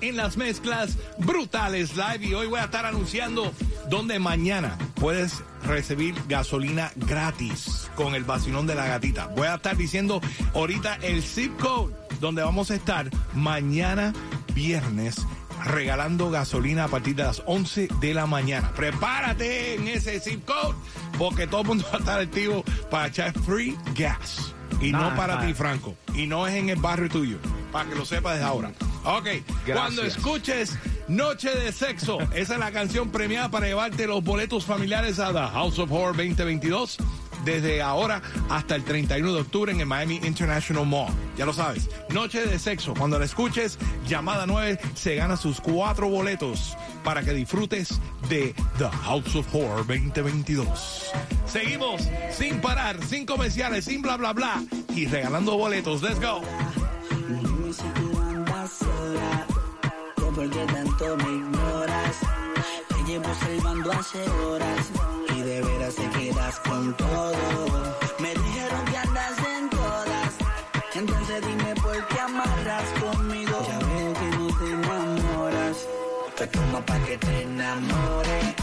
en las mezclas brutales live y hoy voy a estar anunciando donde mañana puedes recibir gasolina gratis con el vacilón de la gatita. Voy a estar diciendo ahorita el zip code donde vamos a estar mañana viernes regalando gasolina a partir de las 11 de la mañana. Prepárate en ese zip code porque todo el mundo va a estar activo para echar free gas. Y no para ti. Franco. Y no es en el barrio tuyo. Para que lo sepas desde ahora. Ok. Cuando escuches Noche de Sexo, esa es la canción premiada para llevarte los boletos familiares a The House of Horror 2022. Desde ahora hasta el 31 de octubre en el Miami International Mall. Ya lo sabes. Noche de Sexo. Cuando la escuches, llamada 9, se gana sus cuatro boletos para que disfrutes de The House of Horror 2022. Seguimos sin parar, sin comerciales, sin bla bla bla y regalando boletos. Let's go. Que por qué tanto me ignoras. Te llevo salvando hace horas y de veras te quedas con todo. Me dijeron que andas en todas, entonces dime por qué amarras conmigo. Ya veo que no te enamoras, te como pa' que te enamore,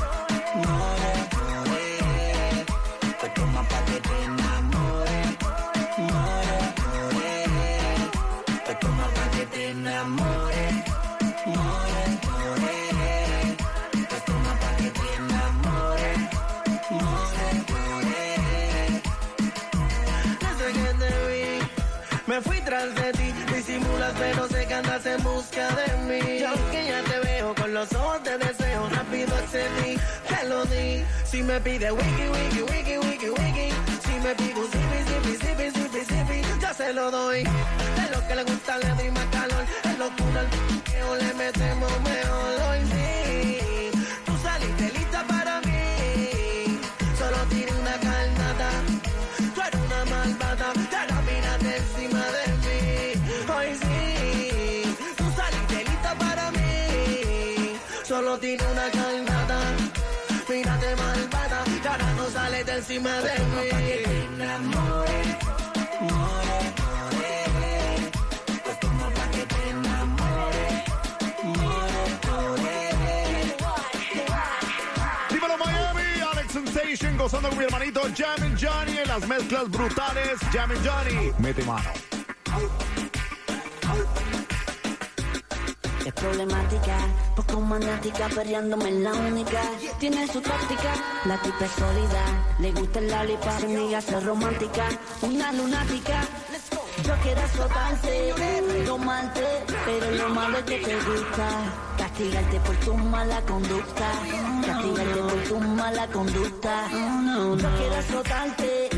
Si me pide wiki, wiki, wiki, wiki, wiki. Si me pide un zipi, zipi, zipi, zipi, zipi, ya se lo doy. De lo que le gusta le doy más calor. Es locura el piqueo, le metemos mejor hoy sí. Tú saliste lista para mí. Solo tiré una carnada. Tú eres una malvada, te la miraste encima de mí. Hoy sí, tú saliste lista para mí. Solo tiene una carnada. Malvada, no sales de encima de mí. Que te more, more. Que te more, more. Miami, Alex Sensation gozando con mi hermanito Johnny en las mezclas brutales. Jammin' Johnny, mete mano. Es problemática, poco maniática, perreándome en la única. Tiene su táctica, la tipa es sólida. Le gusta el lollipop, amiga es romántica. Una lunática, yo quiero azotarte, tomarte, pero lo malo es que te gusta. Castigarte por tu mala conducta, castigarte por tu mala conducta. Yo quiero azotarte,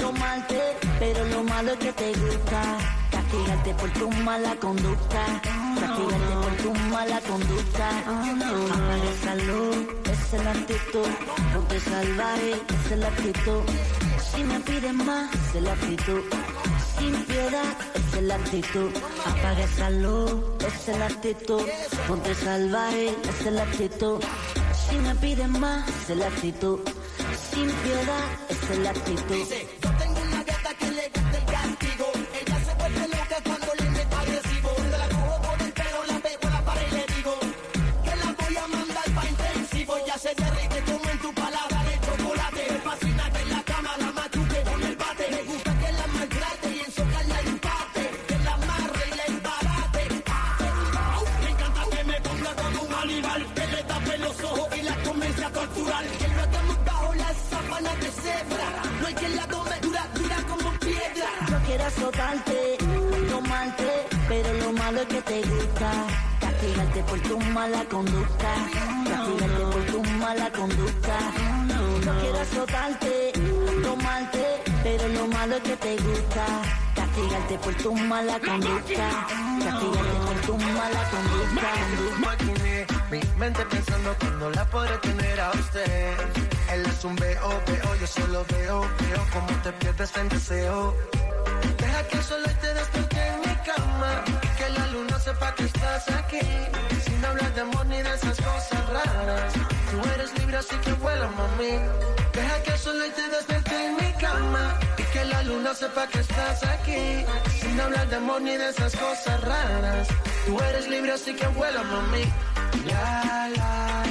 tomarte, pero lo malo es que te gusta. Castigarte por tu mala conducta. Castigarte por tu mala conducta. Apaga esa luz, esa es la actitud. Ponte salvaje, esa es la actitud. Si me pides más, esa es la actitud. Sin piedad, esa es la actitud. Apaga esa luz, esa es la actitud. Ponte salvaje, esa es la actitud. Si me pides más, esa es la actitud. Sin piedad, esa es la actitud. Yo quiero azotarte, tomarte, pero lo malo es que te gusta. Castigarte por tu mala conducta. Castigarte por tu mala conducta. Mi mente pensando cuando la podré tener a usted. Él es un veo, veo, yo solo veo, veo como te pierdes en deseo. Deja que el sol te en mi aquí, sin hablar de amor ni de esas cosas raras. Tú eres libre así que vuela mami. Deja que el sol te despierte en mi cama y que la luna sepa que estás aquí, sin hablar de amor ni de esas cosas raras. Tú eres libre así que vuela mami. La la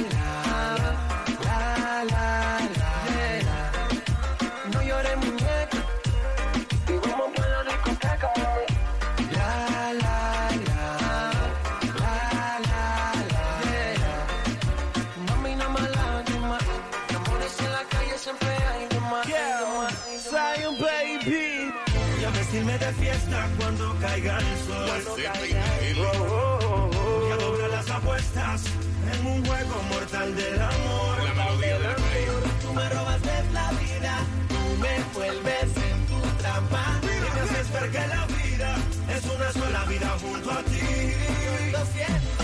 fiesta cuando caiga el sol. Y a doblar las apuestas en un juego mortal del amor. La melodía del. Tú me robas de la vida, tú me envuelves en tu trampa. Y me haces ver que la vida es una sola vida junto a ti. Lo siento,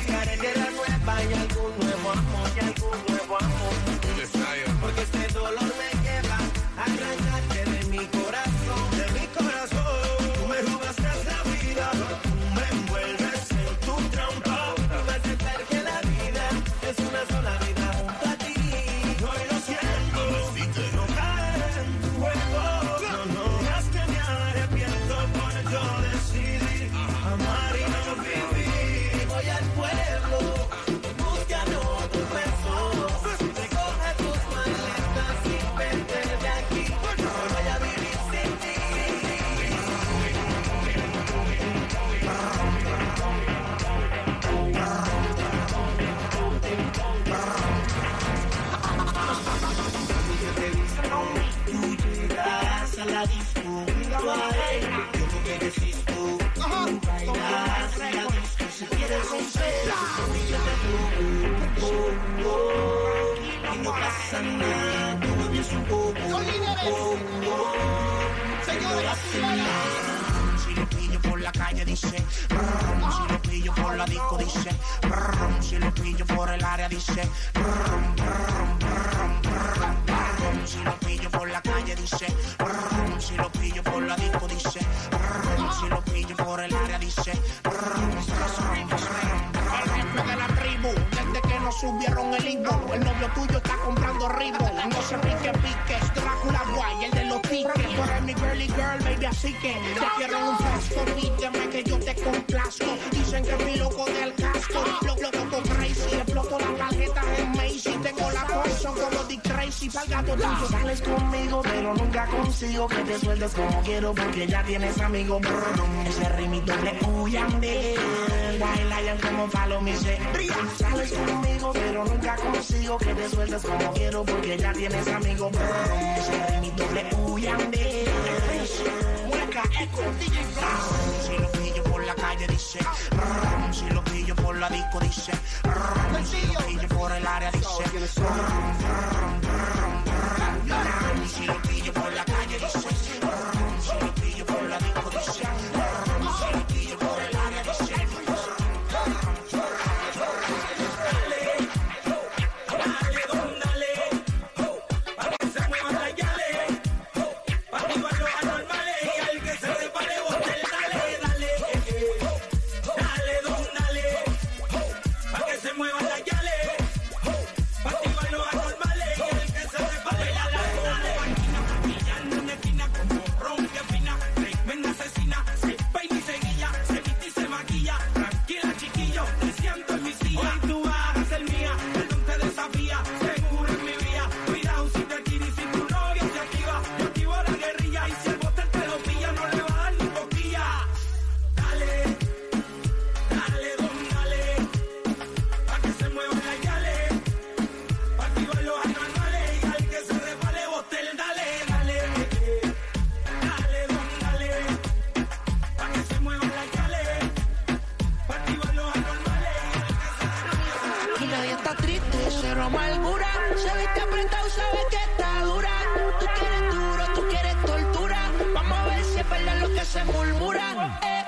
ti. Buscaré tierra nueva y algún nuevo amor y algún Si lo pillo por la calle dice, si lo pillo por la disco dice, si lo pillo por el área dice, si lo pillo por la calle dice, si lo pillo por la disco dice, si lo pillo por el área dice, subieron el Ivo, el novio tuyo está comprando ribo. No se pique piques, Drácula guay, el de los tickets. Tú eres mi girly girl, baby, así que te quiero un fresco, pídeme que yo te complazco. Dicen que fui loco del casco, pa'l gato tuyo. Sales conmigo, pero nunca consigo que te sueltes como quiero porque ya tienes amigo. Ese rimito doble huyande. Wild Lion como follow me say. Sales conmigo, pero nunca consigo que te sueltes como quiero porque ya tienes amigo. Ese rimito doble huyande. Mueca, eco. Si lo pillo por la calle dice, si lo pillo por la disco dice, si lo pillo por el área dice, brum, si te apretado, sabes que está dura. Tú quieres duro, tú quieres tortura. Vamos a ver si es verdad lo que se murmura. Eh,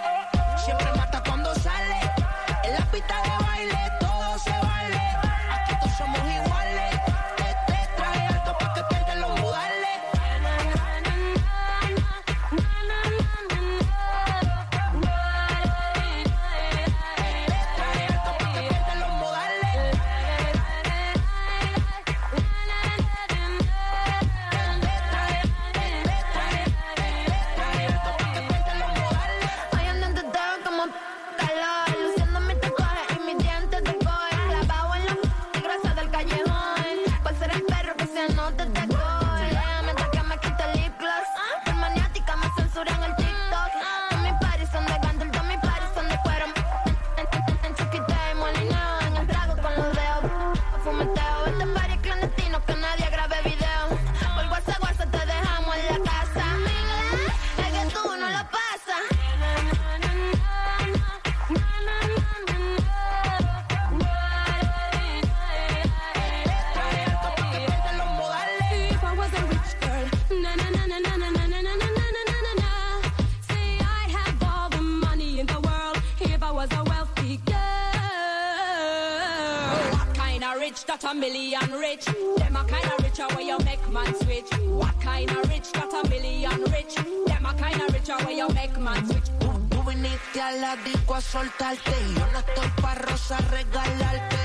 Got a million rich? Them a kind of rich. where you make man switch. What kind of rich Got a million rich? Them a kind of rich. where you make man switch. Tú, tú viniste a la disco a soltarte. Yo no estoy pa' rosa regalarte.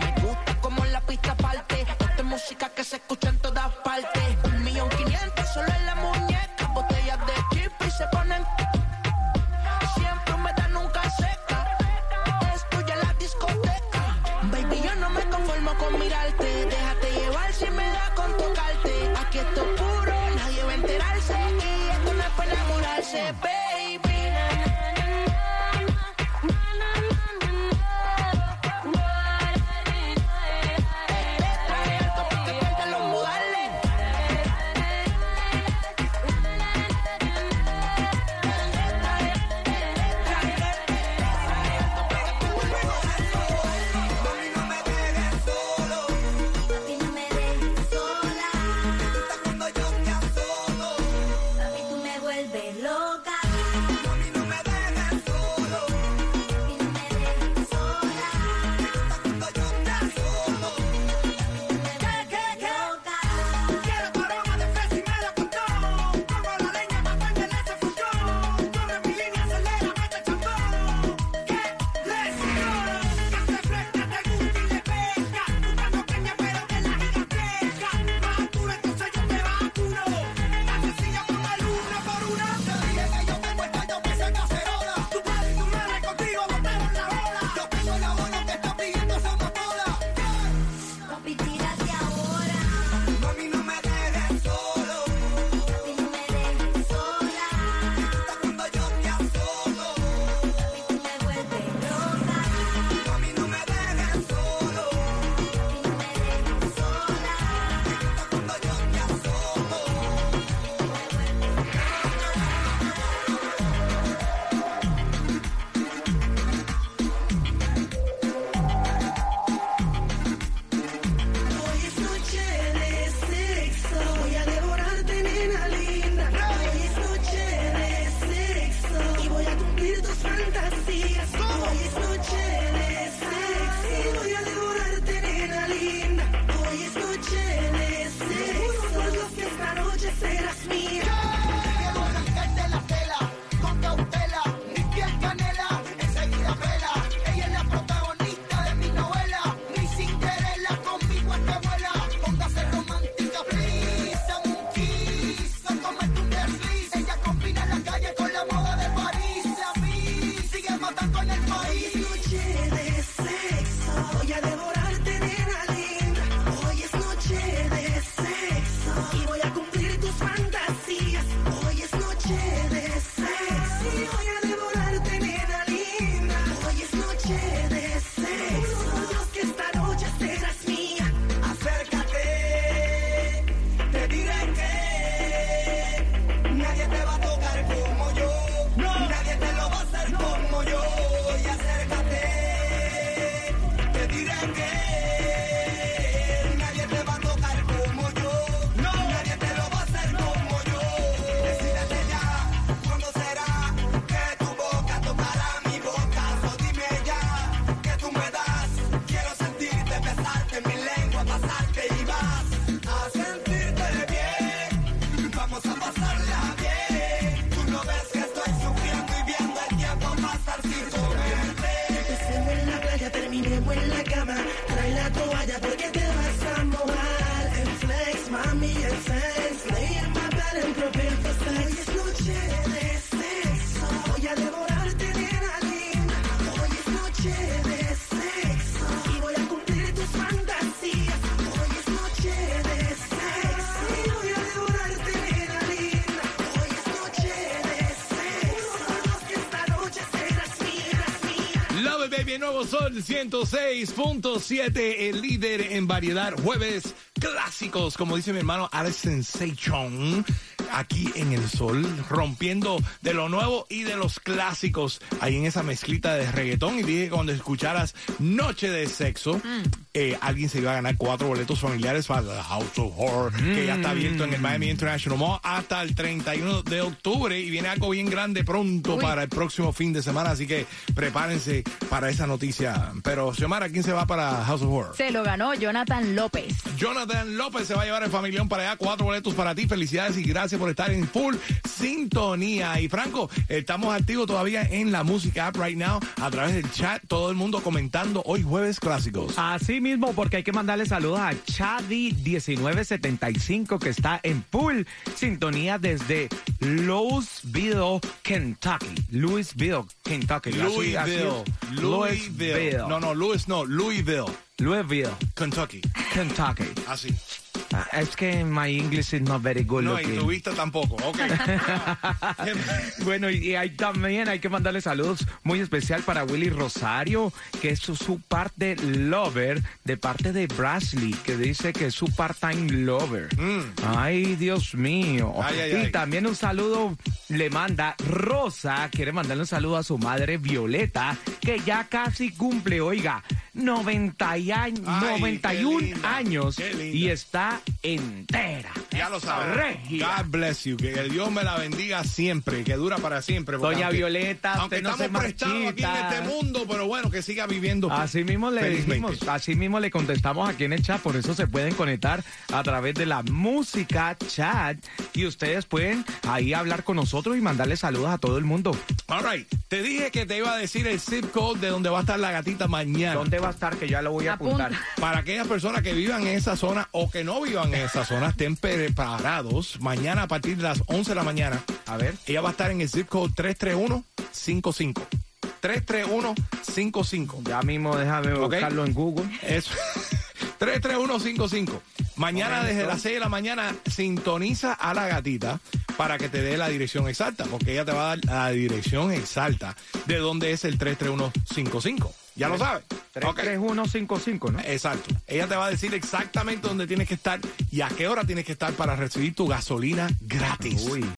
Me gusta como la pista parte. Esta música que se escucha en todas partes se. Nuevo Sol 106.7, el líder en variedad. Jueves clásicos, como dice mi hermano Alex Sensation, aquí en el Sol, rompiendo de lo nuevo y de los clásicos, ahí en esa mezclita de reggaetón. Y dije que cuando escucharas Noche de Sexo, eh, alguien se iba a ganar cuatro boletos familiares para The House of Horror, que ya está abierto en el Miami International Mall hasta el 31 de octubre. Y viene algo bien grande pronto para el próximo fin de semana, así que prepárense para esa noticia. Pero, Xiomara, ¿quién se va para House of Horror? Se lo ganó Jonathan López. Jonathan López se va a llevar el familión para allá. Cuatro boletos para ti. Felicidades y gracias por estar en full sintonía. Y Franco, estamos activos todavía en la música app right now a través del chat. Todo el mundo comentando hoy jueves clásicos. Así mismo, porque hay que mandarle saludos a Chadi1975 que está en full sintonía desde Louisville, Kentucky. Louisville, Kentucky. Louisville. Louisville. No, no, Louis no, Louisville, Louisville, Kentucky. Kentucky. Así. Ah, Es que my English is not very good No, y looking. tu vista tampoco. Ok. Bueno, y ahí también hay que mandarle saludos muy especial para Willy Rosario, que es su, su parte lover, de parte de Brasley, que dice que es su part-time lover. Ay, Dios mío. Mm. Ay, ay, y ay. también un saludo le manda Rosa, quiere mandarle un saludo a su madre Violeta, que ya casi cumple, oiga, 90 y años, Ay, 91 qué linda, años y está entera. Ya lo sabes. Regia. God bless you. Que el Dios me la bendiga siempre. Que dura para siempre. Doña aunque- Violeta, Aunque usted no se estamos prestados aquí en este mundo, pero bueno, que siga viviendo. Así mismo le dijimos, así mismo le contestamos aquí en el chat, por eso se pueden conectar a través de la música chat y ustedes pueden ahí hablar con nosotros y mandarle saludos a todo el mundo. All right. Te dije que te iba a decir el zip code de donde va a estar la gatita mañana. ¿Dónde va a estar? Que ya lo voy a Apunta. apuntar. Para aquellas personas que vivan en esa zona o que no vivan en esa zona, estén preparados. Mañana a partir de las 11 de la mañana. A ver. Ella va a estar en el zip code 33155. 33155. Ya mismo déjame Ok. buscarlo en Google. Eso. 33155. Mañana Momento. desde las 6 de la mañana sintoniza a la gatita para que te dé la dirección exacta, porque ella te va a dar la dirección exacta de dónde es el 33155. Ya lo sabes. Ok. 33155, ¿no? Exacto. Ella te va a decir exactamente dónde tienes que estar y a qué hora tienes que estar para recibir tu gasolina gratis. Uy.